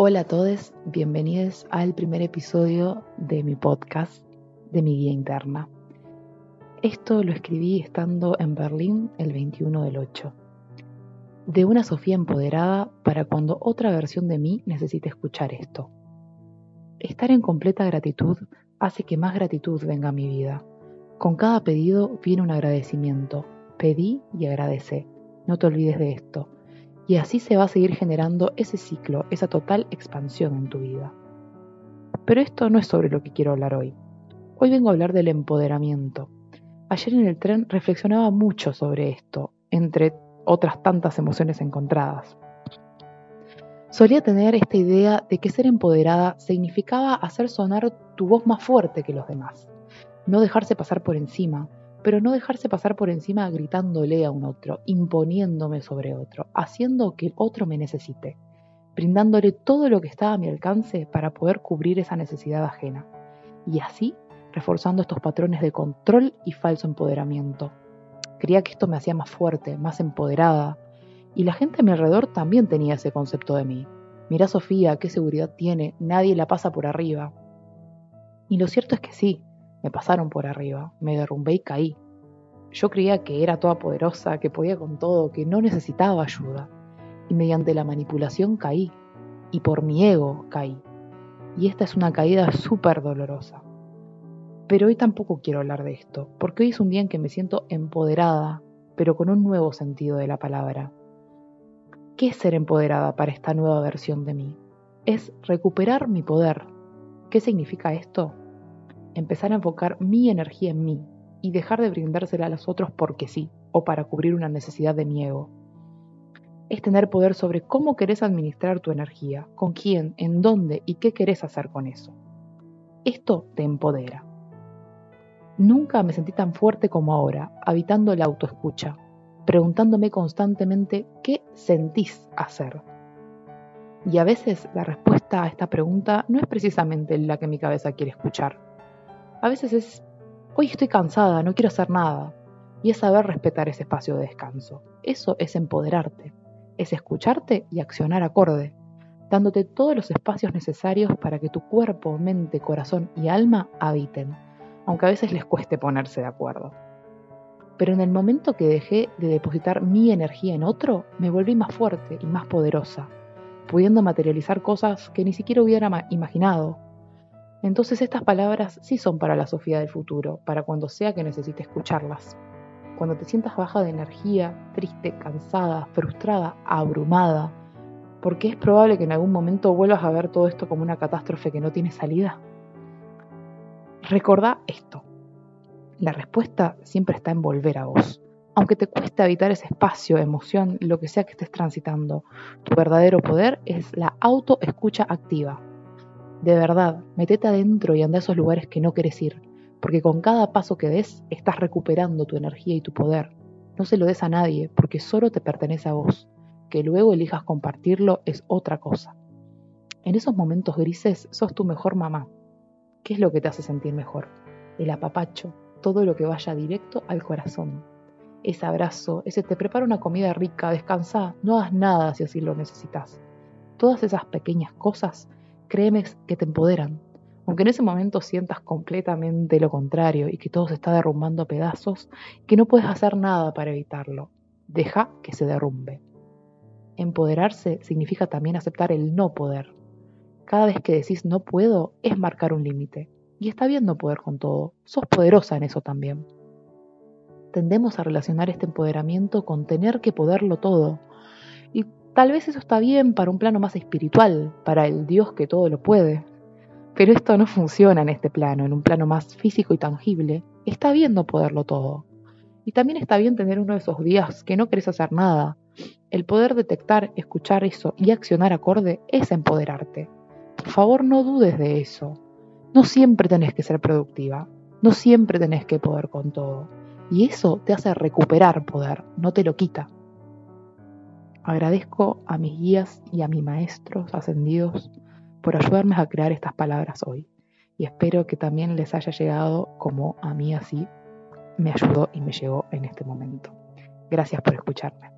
Hola a todos, bienvenidos al primer episodio de mi podcast, de mi guía interna. Esto lo escribí estando en Berlín el 21 del 8. De una Sofía empoderada para cuando otra versión de mí necesite escuchar esto. Estar en completa gratitud hace que más gratitud venga a mi vida. Con cada pedido viene un agradecimiento. Pedí y agradecé. No te olvides de esto y así se va a seguir generando ese ciclo, esa total expansión en tu vida. Pero esto no es sobre lo que quiero hablar hoy. Hoy vengo a hablar del empoderamiento. Ayer en el tren reflexionaba mucho sobre esto, entre otras tantas emociones encontradas. Solía tener esta idea de que ser empoderada significaba hacer sonar tu voz más fuerte que los demás, no dejarse pasar por encima, pero no dejarse pasar por encima gritándole a un otro, imponiéndome sobre otro, haciendo que el otro me necesite, brindándole todo lo que estaba a mi alcance para poder cubrir esa necesidad ajena, y así reforzando estos patrones de control y falso empoderamiento. Creía que esto me hacía más fuerte, más empoderada, y la gente a mi alrededor también tenía ese concepto de mí. Mira Sofía, qué seguridad tiene, nadie la pasa por arriba. Y lo cierto es que sí, me pasaron por arriba, me derrumbé y caí. Yo creía que era toda poderosa, que podía con todo, que no necesitaba ayuda. Y mediante la manipulación caí. Y por mi ego caí. Y esta es una caída súper dolorosa. Pero hoy tampoco quiero hablar de esto, porque hoy es un día en que me siento empoderada, pero con un nuevo sentido de la palabra. ¿Qué es ser empoderada para esta nueva versión de mí? Es recuperar mi poder. ¿Qué significa esto? Empezar a enfocar mi energía en mí y dejar de brindársela a los otros porque sí o para cubrir una necesidad de mi ego. Es tener poder sobre cómo querés administrar tu energía, con quién, en dónde y qué querés hacer con eso. Esto te empodera. Nunca me sentí tan fuerte como ahora, habitando la autoescucha, preguntándome constantemente qué sentís hacer. Y a veces la respuesta a esta pregunta no es precisamente la que mi cabeza quiere escuchar. A veces es, hoy estoy cansada, no quiero hacer nada. Y es saber respetar ese espacio de descanso. Eso es empoderarte, es escucharte y accionar acorde, dándote todos los espacios necesarios para que tu cuerpo, mente, corazón y alma habiten, aunque a veces les cueste ponerse de acuerdo. Pero en el momento que dejé de depositar mi energía en otro, me volví más fuerte y más poderosa, pudiendo materializar cosas que ni siquiera hubiera imaginado, entonces estas palabras sí son para la Sofía del futuro, para cuando sea que necesite escucharlas. Cuando te sientas baja de energía, triste, cansada, frustrada, abrumada, porque es probable que en algún momento vuelvas a ver todo esto como una catástrofe que no tiene salida. Recordá esto. La respuesta siempre está en volver a vos. Aunque te cueste habitar ese espacio, emoción, lo que sea que estés transitando, tu verdadero poder es la autoescucha activa de verdad, metete adentro y anda a esos lugares que no querés ir, porque con cada paso que des estás recuperando tu energía y tu poder. No se lo des a nadie, porque solo te pertenece a vos. Que luego elijas compartirlo es otra cosa. En esos momentos grises sos tu mejor mamá. ¿Qué es lo que te hace sentir mejor? El apapacho, todo lo que vaya directo al corazón. Ese abrazo, ese te prepara una comida rica, descansa, no hagas nada si así lo necesitas. Todas esas pequeñas cosas créeme que te empoderan. Aunque en ese momento sientas completamente lo contrario y que todo se está derrumbando a pedazos, que no puedes hacer nada para evitarlo. Deja que se derrumbe. Empoderarse significa también aceptar el no poder. Cada vez que decís no puedo es marcar un límite. Y está bien no poder con todo. Sos poderosa en eso también. Tendemos a relacionar este empoderamiento con tener que poderlo todo. Tal vez eso está bien para un plano más espiritual, para el Dios que todo lo puede. Pero esto no funciona en este plano, en un plano más físico y tangible. Está bien no poderlo todo. Y también está bien tener uno de esos días que no querés hacer nada. El poder detectar, escuchar eso y accionar acorde es empoderarte. Por favor, no dudes de eso. No siempre tenés que ser productiva. No siempre tenés que poder con todo. Y eso te hace recuperar poder, no te lo quita. Agradezco a mis guías y a mis maestros ascendidos por ayudarme a crear estas palabras hoy y espero que también les haya llegado como a mí así me ayudó y me llegó en este momento. Gracias por escucharme.